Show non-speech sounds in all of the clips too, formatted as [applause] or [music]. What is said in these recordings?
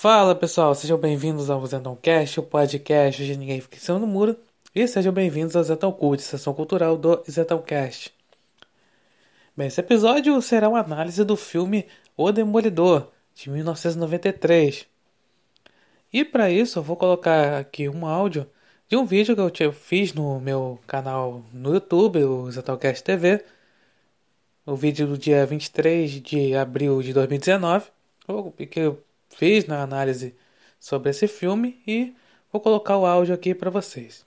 Fala pessoal, sejam bem-vindos ao Cast, o podcast de Ninguém Fica em Cima do Muro, e sejam bem-vindos ao Zetão Cult, sessão cultural do Cast. Bem, esse episódio será uma análise do filme O Demolidor, de 1993. E para isso eu vou colocar aqui um áudio de um vídeo que eu fiz no meu canal no YouTube, o Zetalcast TV, o vídeo do dia 23 de abril de 2019, que fiz na análise sobre esse filme e vou colocar o áudio aqui para vocês.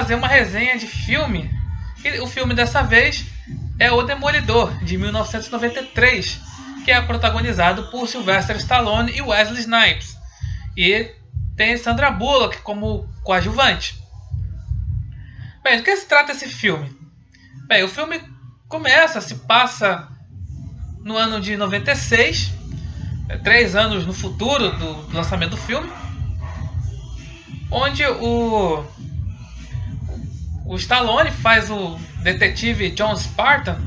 Fazer uma resenha de filme. E o filme dessa vez é O Demolidor, de 1993, que é protagonizado por Sylvester Stallone e Wesley Snipes. E tem Sandra Bullock como coadjuvante. Bem, do que se trata esse filme? Bem, o filme começa, se passa no ano de 96, é, três anos no futuro do lançamento do filme, onde o o Stallone faz o detetive John Spartan,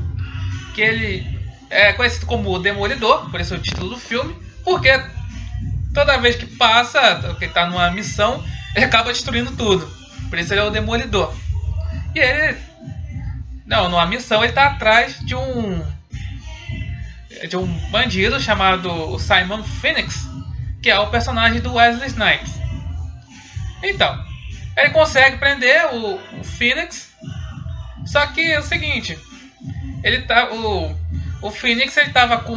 que ele é conhecido como o Demolidor, por isso é o título do filme, porque toda vez que passa, que está numa missão, [laughs] ele acaba destruindo tudo. Por isso ele é o Demolidor. E ele. Não, numa missão ele está atrás de um. De um bandido chamado Simon Phoenix, que é o personagem do Wesley Snipes. Então, ele consegue prender o, o Phoenix. Só que é o seguinte, ele tá o o Phoenix ele tava com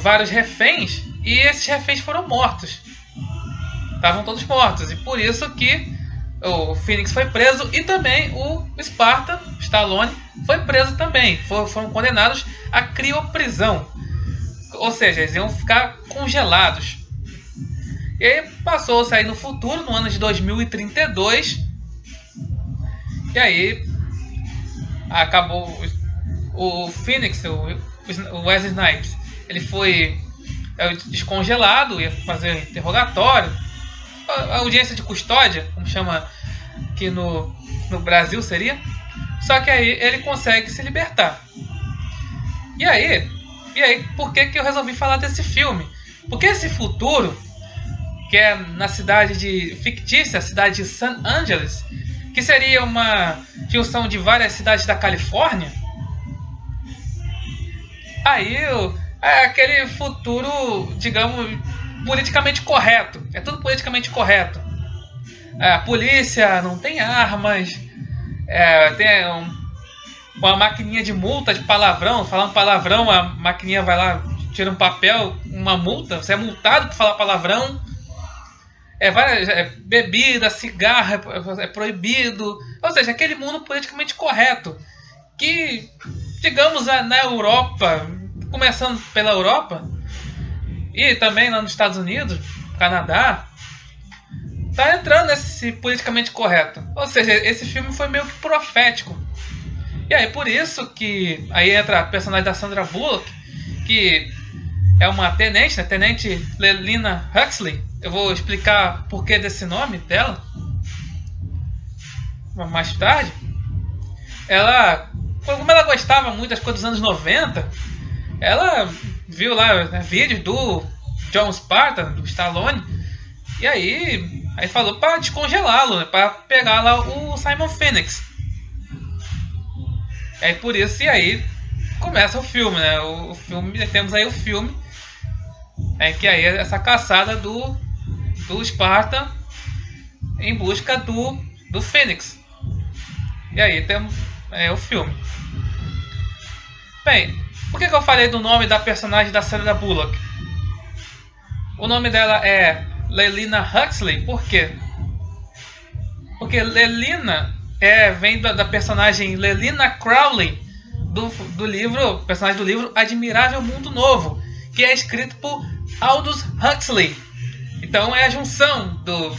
vários reféns e esses reféns foram mortos. Estavam todos mortos e por isso que o Phoenix foi preso e também o Sparta, Stallone, foi preso também. foram condenados a crioprisão. Ou seja, eles iam ficar congelados. E aí passou-se aí no futuro, no ano de 2032. E aí acabou o Phoenix, o, Wesley Snipes, ele foi é, descongelado, ia fazer interrogatório, a audiência de custódia, como chama aqui no, no Brasil seria. Só que aí ele consegue se libertar. E aí, e aí, por que, que eu resolvi falar desse filme? Porque esse futuro que é na cidade de fictícia, a cidade de San Angeles, que seria uma junção de várias cidades da Califórnia. Aí é aquele futuro, digamos, politicamente correto. É tudo politicamente correto. É, a polícia não tem armas, é, tem um, uma maquininha de multa de palavrão, falando palavrão, a maquininha vai lá, tira um papel, uma multa, você é multado por falar palavrão é, várias, é, bebida, cigarro é, é, proibido. Ou seja, aquele mundo politicamente correto. Que, digamos, na Europa, começando pela Europa, e também lá nos Estados Unidos, Canadá, tá entrando nesse politicamente correto. Ou seja, esse filme foi meio profético. E aí por isso que aí entra a personagem da Sandra Bullock, que é uma tenente, né? Tenente Lelina Huxley, eu vou explicar por que desse nome dela mais tarde. Ela, como ela gostava muito das coisas dos anos 90, ela viu lá né, vídeos do John Spartan, do Stallone, e aí, aí falou para descongelá-lo, né, para pegar lá o Simon Phoenix. É por isso e aí começa o filme, né? O, o filme, temos aí o filme é que aí essa caçada do do Esparta em busca do, do Fênix. E aí temos é, o filme. Bem, por que, que eu falei do nome da personagem da Sandra Bullock? O nome dela é Lelina Huxley, por quê? Porque Lelina é, vem da, da personagem Lelina Crowley do, do livro, personagem do livro Admirável Mundo Novo, que é escrito por Aldous Huxley, então é a junção do,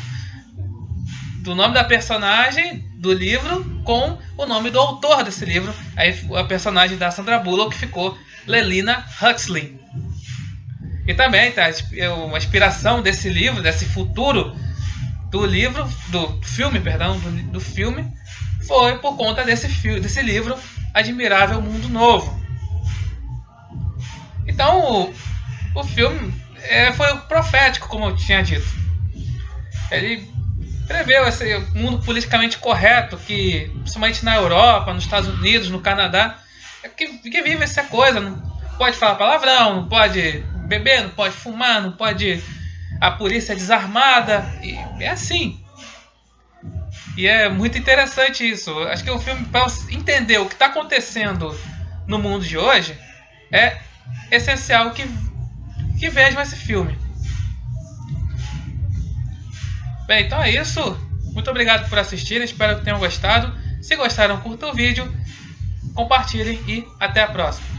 do nome da personagem do livro com o nome do autor desse livro. Aí a personagem da Sandra Bullock ficou Lelina Huxley. E também tá, uma inspiração desse livro, desse futuro do livro, do filme, perdão, do, do filme, foi por conta desse, desse livro Admirável Mundo Novo. Então o, o filme é, foi profético, como eu tinha dito. Ele preveu esse mundo politicamente correto que, principalmente na Europa, nos Estados Unidos, no Canadá, é que, que vive essa coisa. Não pode falar palavrão, não pode beber, não pode fumar, não pode. A polícia é desarmada. E é assim. E é muito interessante isso. Acho que o filme, para entender o que está acontecendo no mundo de hoje, é essencial que, que vejam esse filme. Bem, então é isso. Muito obrigado por assistir. Espero que tenham gostado. Se gostaram, curta o vídeo, compartilhem e até a próxima.